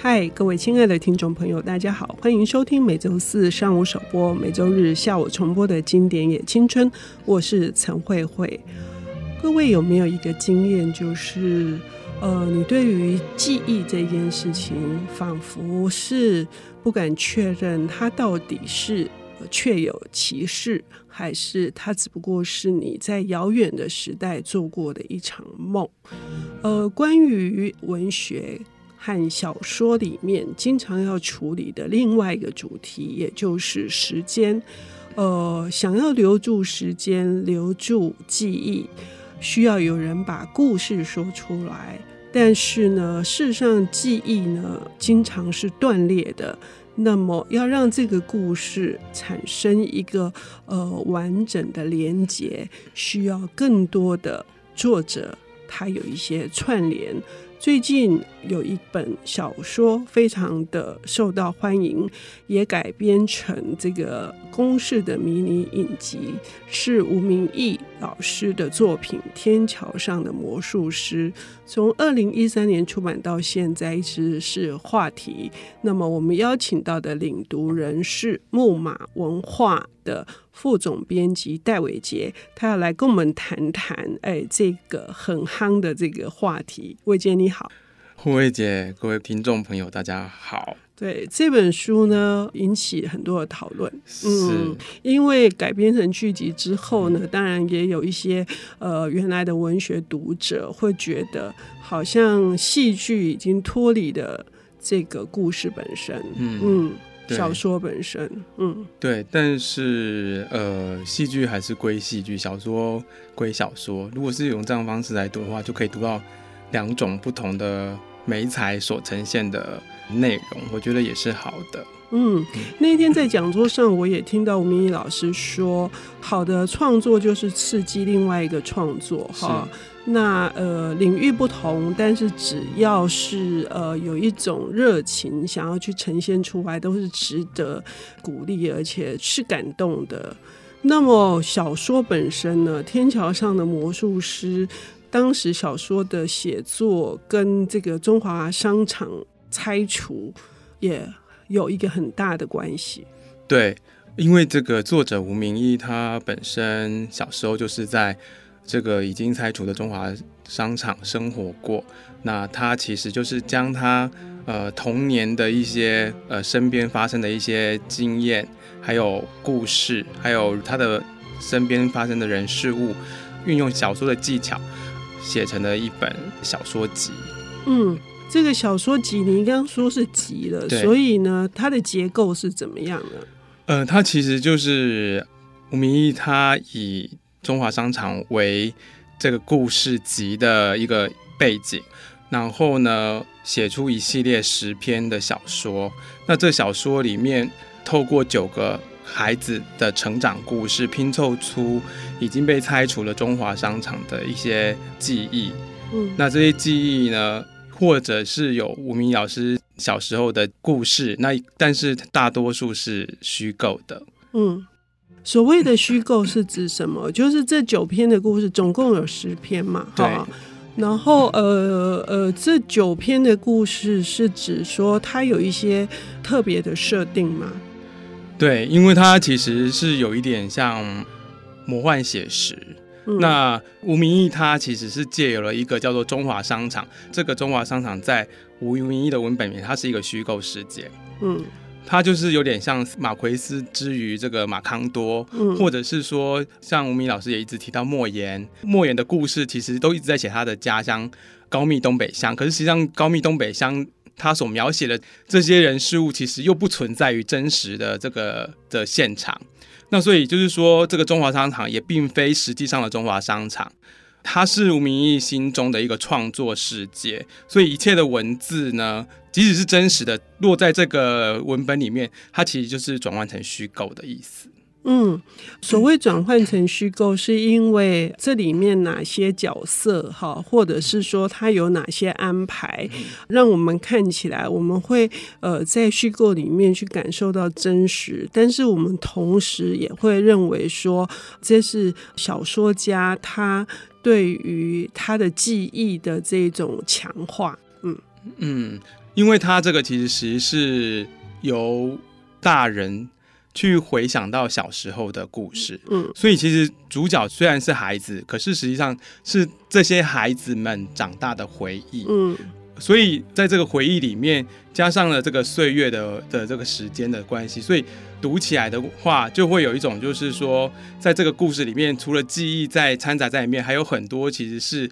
嗨，各位亲爱的听众朋友，大家好，欢迎收听每周四上午首播、每周日下午重播的经典也青春。我是陈慧慧。各位有没有一个经验，就是呃，你对于记忆这件事情，仿佛是不敢确认它到底是确有其事，还是它只不过是你在遥远的时代做过的一场梦？呃，关于文学。和小说里面经常要处理的另外一个主题，也就是时间。呃，想要留住时间，留住记忆，需要有人把故事说出来。但是呢，事实上记忆呢，经常是断裂的。那么，要让这个故事产生一个呃完整的连结，需要更多的作者，他有一些串联。最近有一本小说非常的受到欢迎，也改编成这个公式的迷你影集，是吴明益老师的作品《天桥上的魔术师》。从二零一三年出版到现在，一直是话题。那么我们邀请到的领读人是木马文化的副总编辑戴伟杰，他要来跟我们谈谈，哎，这个很夯的这个话题。伟杰你好，慧慧姐，各位听众朋友，大家好。对这本书呢，引起很多的讨论。嗯，因为改编成剧集之后呢，当然也有一些呃原来的文学读者会觉得，好像戏剧已经脱离了这个故事本身。嗯嗯，小说本身。嗯，对。但是呃，戏剧还是归戏剧，小说归小说。如果是用这样方式来读的话，就可以读到两种不同的媒材所呈现的。内容我觉得也是好的。嗯，那天在讲座上，我也听到吴明义老师说，好的创作就是刺激另外一个创作哈。那呃领域不同，但是只要是呃有一种热情想要去呈现出来，都是值得鼓励，而且是感动的。那么小说本身呢，《天桥上的魔术师》，当时小说的写作跟这个中华商场。拆除也有一个很大的关系。对，因为这个作者吴明益，他本身小时候就是在这个已经拆除的中华商场生活过。那他其实就是将他呃童年的一些呃身边发生的一些经验，还有故事，还有他的身边发生的人事物，运用小说的技巧写成了一本小说集。嗯。这个小说集，你刚刚说是集了，所以呢，它的结构是怎么样呢？呃，它其实就是吴明义，他以中华商场为这个故事集的一个背景，然后呢，写出一系列十篇的小说。那这小说里面，透过九个孩子的成长故事，拼凑出已经被拆除了中华商场的一些记忆。嗯，那这些记忆呢，或者是有吴明老师小时候的故事，那但是大多数是虚构的。嗯，所谓的虚构是指什么？就是这九篇的故事，总共有十篇嘛？对。然后呃呃，这九篇的故事是指说它有一些特别的设定吗？对，因为它其实是有一点像魔幻写实。那吴明义他其实是借有了一个叫做中华商场，这个中华商场在吴明义的文本里，它是一个虚构世界。嗯，它就是有点像马奎斯之于这个马康多，嗯，或者是说像吴明老师也一直提到莫言，莫言的故事其实都一直在写他的家乡高密东北乡，可是实际上高密东北乡他所描写的这些人事物，其实又不存在于真实的这个的现场。那所以就是说，这个中华商场也并非实际上的中华商场，它是吴明义心中的一个创作世界。所以一切的文字呢，即使是真实的，落在这个文本里面，它其实就是转换成虚构的意思。嗯，所谓转换成虚构，是因为这里面哪些角色哈，或者是说它有哪些安排，让我们看起来我们会呃在虚构里面去感受到真实，但是我们同时也会认为说这是小说家他对于他的记忆的这种强化。嗯嗯。因为他这个其实其实是由大人去回想到小时候的故事，嗯，所以其实主角虽然是孩子，可是实际上是这些孩子们长大的回忆，嗯。所以在这个回忆里面，加上了这个岁月的的这个时间的关系，所以读起来的话，就会有一种就是说，在这个故事里面，除了记忆在掺杂在里面，还有很多其实是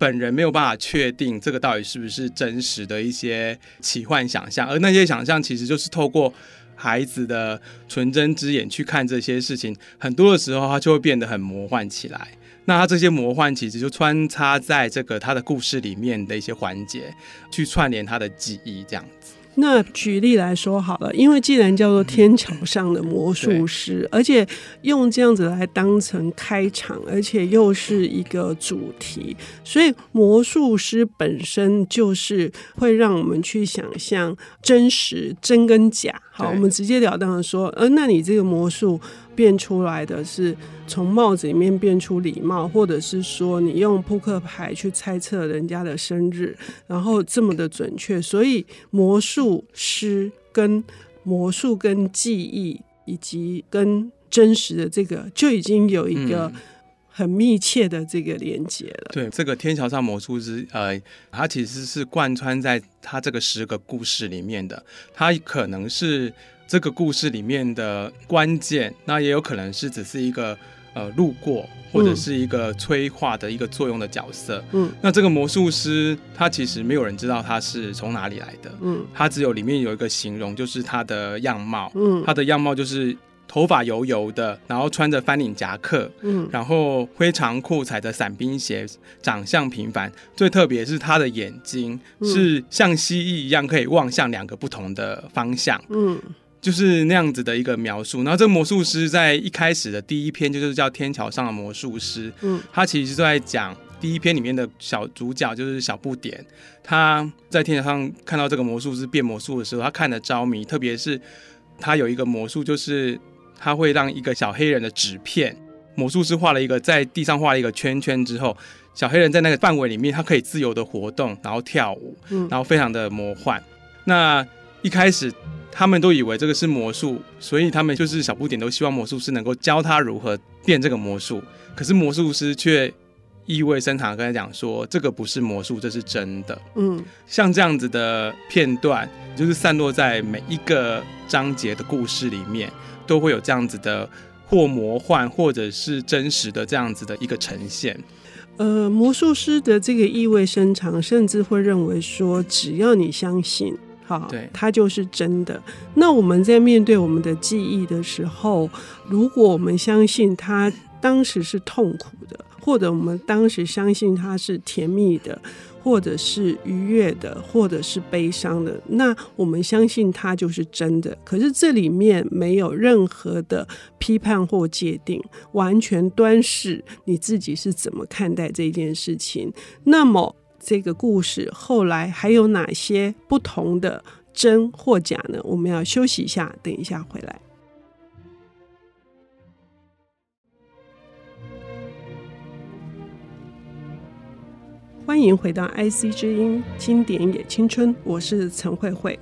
本人没有办法确定这个到底是不是真实的一些奇幻想象，而那些想象其实就是透过孩子的纯真之眼去看这些事情，很多的时候他就会变得很魔幻起来。那他这些魔幻其实就穿插在这个他的故事里面的一些环节，去串联他的记忆，这样子。那举例来说好了，因为既然叫做天桥上的魔术师，嗯、而且用这样子来当成开场，而且又是一个主题，所以魔术师本身就是会让我们去想象真实真跟假。好，我们直截了当的说，呃，那你这个魔术。变出来的是从帽子里面变出礼貌，或者是说你用扑克牌去猜测人家的生日，然后这么的准确，所以魔术师跟魔术跟记忆以及跟真实的这个就已经有一个很密切的这个连接了。对，这个天桥上魔术师，呃，他其实是贯穿在他这个十个故事里面的，他可能是。这个故事里面的关键，那也有可能是只是一个呃路过，或者是一个催化的一个作用的角色。嗯，那这个魔术师他其实没有人知道他是从哪里来的。嗯，他只有里面有一个形容，就是他的样貌。嗯，他的样貌就是头发油油的，然后穿着翻领夹克。嗯，然后灰长裤，踩着伞兵鞋，长相平凡。最特别是他的眼睛是像蜥蜴一样可以望向两个不同的方向。嗯。就是那样子的一个描述，然后这个魔术师在一开始的第一篇就是叫《天桥上的魔术师》，嗯，他其实是在讲第一篇里面的小主角就是小不点，他在天桥上看到这个魔术师变魔术的时候，他看得着迷，特别是他有一个魔术，就是他会让一个小黑人的纸片，魔术师画了一个在地上画了一个圈圈之后，小黑人在那个范围里面，他可以自由的活动，然后跳舞，嗯，然后非常的魔幻。那一开始。他们都以为这个是魔术，所以他们就是小不点都希望魔术师能够教他如何变这个魔术。可是魔术师却意味深长跟他讲说：“这个不是魔术，这是真的。”嗯，像这样子的片段，就是散落在每一个章节的故事里面，都会有这样子的或魔幻或者是真实的这样子的一个呈现。呃，魔术师的这个意味深长，甚至会认为说，只要你相信。哈，对，它就是真的。那我们在面对我们的记忆的时候，如果我们相信它当时是痛苦的，或者我们当时相信它是甜蜜的，或者是愉悦的，或者是悲伤的，那我们相信它就是真的。可是这里面没有任何的批判或界定，完全端视你自己是怎么看待这件事情。那么。这个故事后来还有哪些不同的真或假呢？我们要休息一下，等一下回来。欢迎回到 IC 之音经典也青春，我是陈慧慧。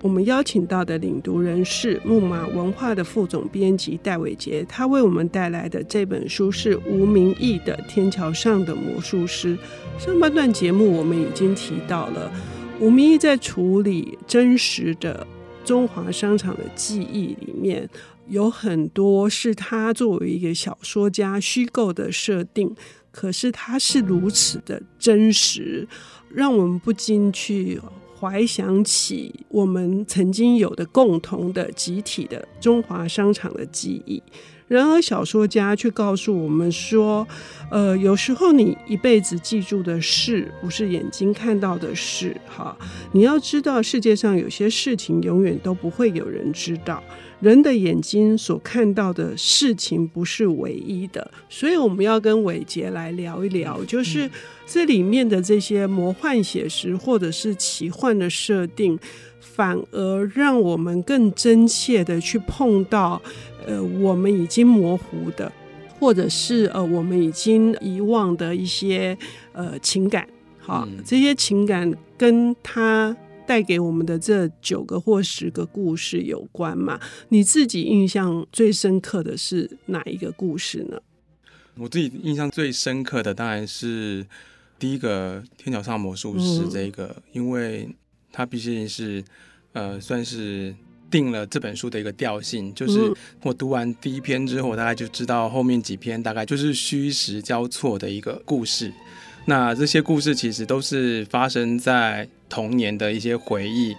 我们邀请到的领读人是木马文化的副总编辑戴伟杰，他为我们带来的这本书是吴明义的《天桥上的魔术师》。上半段节目我们已经提到了，吴明义在处理真实的中华商场的记忆里面，有很多是他作为一个小说家虚构的设定，可是它是如此的真实，让我们不禁去。怀想起我们曾经有的共同的集体的中华商场的记忆，然而小说家却告诉我们说，呃，有时候你一辈子记住的事，不是眼睛看到的事，哈，你要知道世界上有些事情永远都不会有人知道。人的眼睛所看到的事情不是唯一的，所以我们要跟伟杰来聊一聊，就是这里面的这些魔幻写实或者是奇幻的设定，反而让我们更真切的去碰到，呃，我们已经模糊的，或者是呃，我们已经遗忘的一些呃情感。好，这些情感跟他带给我们的这九个或十个故事有关嘛？你自己印象最深刻的是哪一个故事呢？我自己印象最深刻的当然是第一个《天桥上魔术师》这个，嗯、因为它毕竟是呃算是定了这本书的一个调性，就是我读完第一篇之后，我大概就知道后面几篇大概就是虚实交错的一个故事。那这些故事其实都是发生在童年的一些回忆，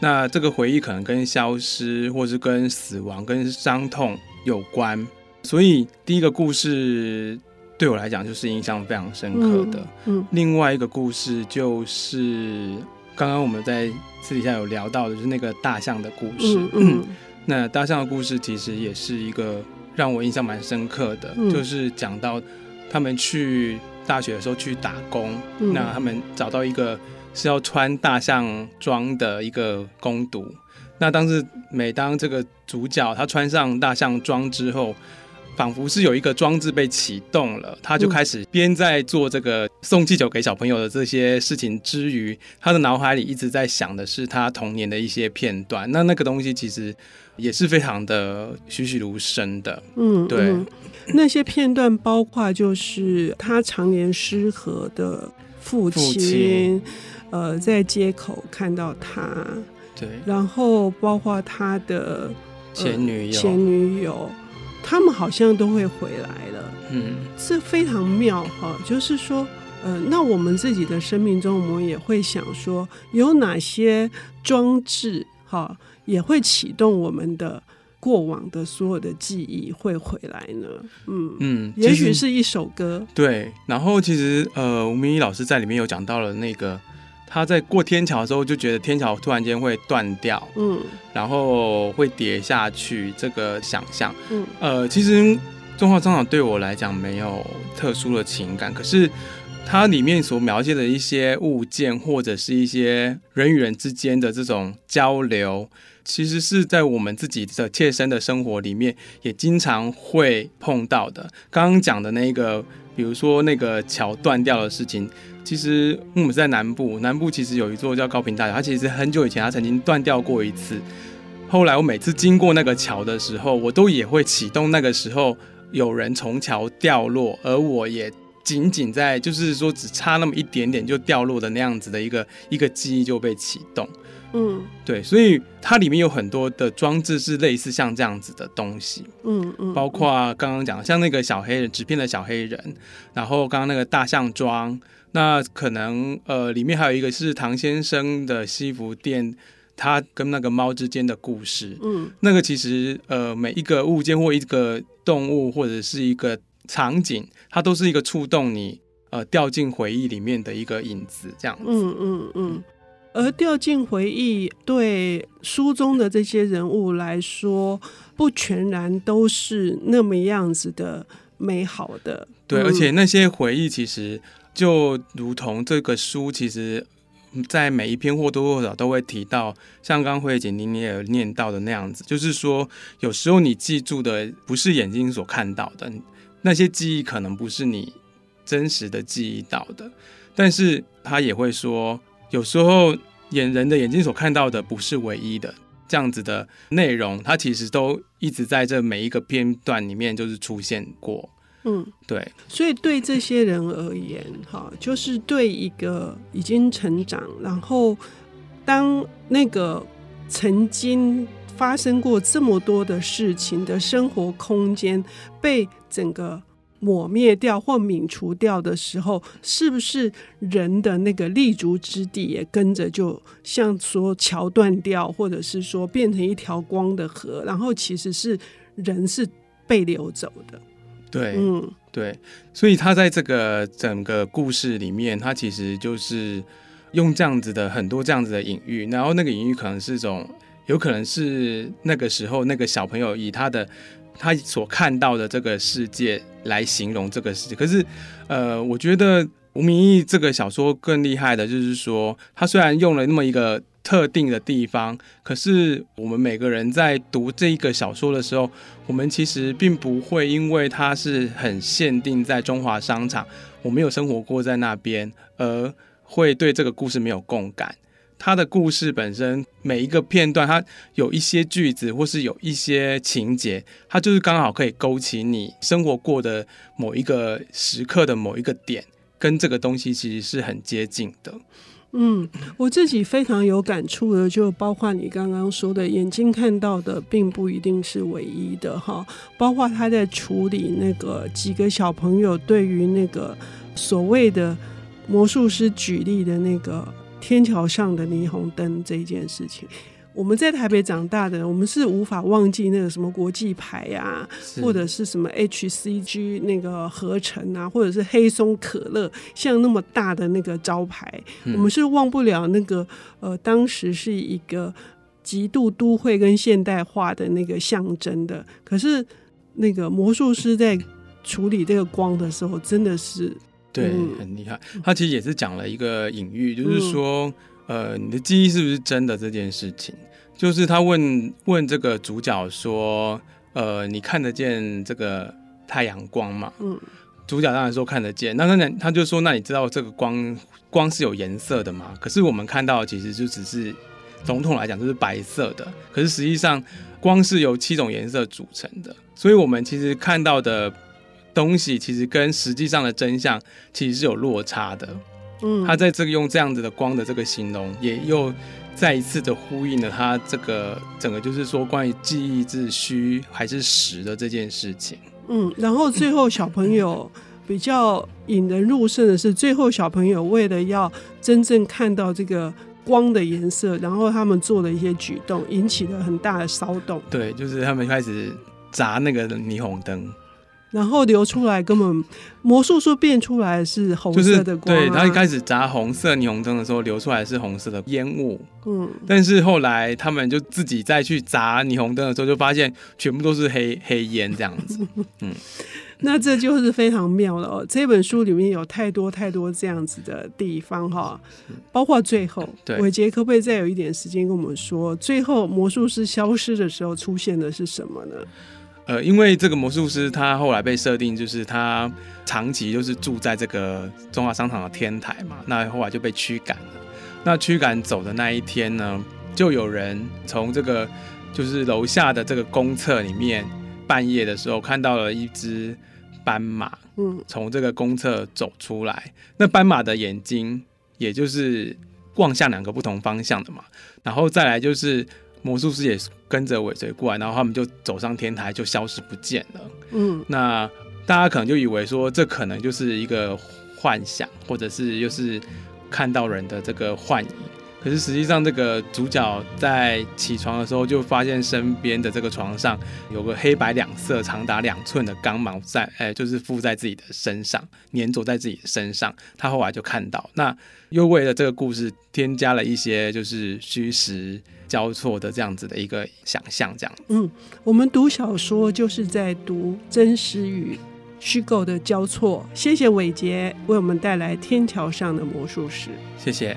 那这个回忆可能跟消失，或是跟死亡、跟伤痛有关。所以第一个故事对我来讲就是印象非常深刻的。嗯，嗯，另外一个故事就是刚刚我们在私底下有聊到的，就是那个大象的故事。嗯，嗯，那大象的故事其实也是一个让我印象蛮深刻的，嗯，就是讲到他们去。大学的时候去打工，嗯、那他们找到一个是要穿大象装的一个工读。那当时每当这个主角他穿上大象装之后，仿佛是有一个装置被启动了，他就开始边在做这个送气球给小朋友的这些事情之余，他的脑海里一直在想的是他童年的一些片段。那那个东西其实也是非常的栩栩如生的。嗯，对。嗯那些片段包括就是他常年失和的父亲，父亲呃，在街口看到他，对，然后包括他的前女友，前女友，他们好像都会回来了，嗯，这非常妙哈，就是说，呃，那我们自己的生命中，我们也会想说，有哪些装置哈，也会启动我们的。过往的所有的记忆会回来呢？嗯嗯，也许是一首歌。对，然后其实呃，吴明义老师在里面有讲到了那个他在过天桥的时候就觉得天桥突然间会断掉，嗯，然后会跌下去这个想象，嗯呃，其实中华商场对我来讲没有特殊的情感，可是它里面所描写的一些物件或者是一些人与人之间的这种交流。其实是在我们自己的切身的生活里面，也经常会碰到的。刚刚讲的那个，比如说那个桥断掉的事情，其实我们在南部，南部其实有一座叫高屏大桥，它其实很久以前它曾经断掉过一次。后来我每次经过那个桥的时候，我都也会启动那个时候有人从桥掉落，而我也仅仅在就是说只差那么一点点就掉落的那样子的一个一个记忆就被启动。嗯，对，所以它里面有很多的装置是类似像这样子的东西，嗯嗯，包括刚刚讲像那个小黑人纸片的小黑人，然后刚刚那个大象装，那可能呃里面还有一个是唐先生的西服店，他跟那个猫之间的故事，嗯，那个其实呃每一个物件或一个动物或者是一个场景，它都是一个触动你呃掉进回忆里面的一个影子，这样子，嗯嗯嗯。而掉进回忆，对书中的这些人物来说，不全然都是那么样子的美好的。对，而且那些回忆其实就如同这个书，其实在每一篇或多或少都会提到，像刚刚慧姐您也有念到的那样子，就是说，有时候你记住的不是眼睛所看到的，那些记忆可能不是你真实的记忆到的，但是他也会说。有时候眼人的眼睛所看到的不是唯一的，这样子的内容，它其实都一直在这每一个片段里面就是出现过。嗯，对。所以对这些人而言，哈，就是对一个已经成长，然后当那个曾经发生过这么多的事情的生活空间被整个。抹灭掉或泯除掉的时候，是不是人的那个立足之地也跟着就像说桥断掉，或者是说变成一条光的河，然后其实是人是被流走的。对，嗯，对，所以他在这个整个故事里面，他其实就是用这样子的很多这样子的隐喻，然后那个隐喻可能是一种，有可能是那个时候那个小朋友以他的。他所看到的这个世界来形容这个世界，可是，呃，我觉得吴明义这个小说更厉害的就是说，他虽然用了那么一个特定的地方，可是我们每个人在读这一个小说的时候，我们其实并不会因为它是很限定在中华商场，我没有生活过在那边，而会对这个故事没有共感。他的故事本身每一个片段，它有一些句子或是有一些情节，它就是刚好可以勾起你生活过的某一个时刻的某一个点，跟这个东西其实是很接近的。嗯，我自己非常有感触的，就包括你刚刚说的，眼睛看到的并不一定是唯一的哈。包括他在处理那个几个小朋友对于那个所谓的魔术师举例的那个天桥上的霓虹灯这一件事情。我们在台北长大的，我们是无法忘记那个什么国际牌啊，或者是什么 HCG 那个合成啊，或者是黑松可乐，像那么大的那个招牌，嗯、我们是忘不了那个呃，当时是一个极度都会跟现代化的那个象征的。可是那个魔术师在处理这个光的时候，真的是对、嗯、很厉害。他其实也是讲了一个隐喻，就是说。嗯呃，你的记忆是不是真的这件事情？就是他问问这个主角说，呃，你看得见这个太阳光吗？嗯，主角当然说看得见。那他他就说，那你知道这个光光是有颜色的吗？可是我们看到其实就只是笼统来讲就是白色的，可是实际上光是由七种颜色组成的，所以我们其实看到的东西其实跟实际上的真相其实是有落差的。嗯，他在这个用这样子的光的这个形容，也又再一次的呼应了他这个整个就是说关于记忆是虚还是实的这件事情。嗯，然后最后小朋友 比较引人入胜的是，最后小朋友为了要真正看到这个光的颜色，然后他们做了一些举动，引起了很大的骚动。对，就是他们开始砸那个霓虹灯。然后流出来，根本魔术师变出来是红色的光，啊就是。对，他一开始砸红色霓虹灯的时候，流出来是红色的烟雾。嗯，但是后来他们就自己再去砸霓虹灯的时候，就发现全部都是黑黑烟这样子。嗯，那这就是非常妙了哦。这本书里面有太多太多这样子的地方哈，包括最后，对，伟杰可不可以再有一点时间跟我们说，最后魔术师消失的时候出现的是什么呢？呃，因为这个魔术师他后来被设定就是他长期就是住在这个中华商场的天台嘛，那后来就被驱赶了。那驱赶走的那一天呢，就有人从这个就是楼下的这个公厕里面，半夜的时候看到了一只斑马，嗯，从这个公厕走出来。那斑马的眼睛也就是望向两个不同方向的嘛，然后再来就是。魔术师也跟着尾随过来，然后他们就走上天台，就消失不见了。嗯，那大家可能就以为说，这可能就是一个幻想，或者是又是看到人的这个幻影。可是实际上，这个主角在起床的时候，就发现身边的这个床上有个黑白两色、长达两寸的钢毛在，哎、欸，就是附在自己的身上，粘着在自己的身上。他后来就看到，那又为了这个故事添加了一些就是虚实交错的这样子的一个想象，这样。嗯，我们读小说就是在读真实与虚构的交错。谢谢伟杰为我们带来《天桥上的魔术师》，谢谢。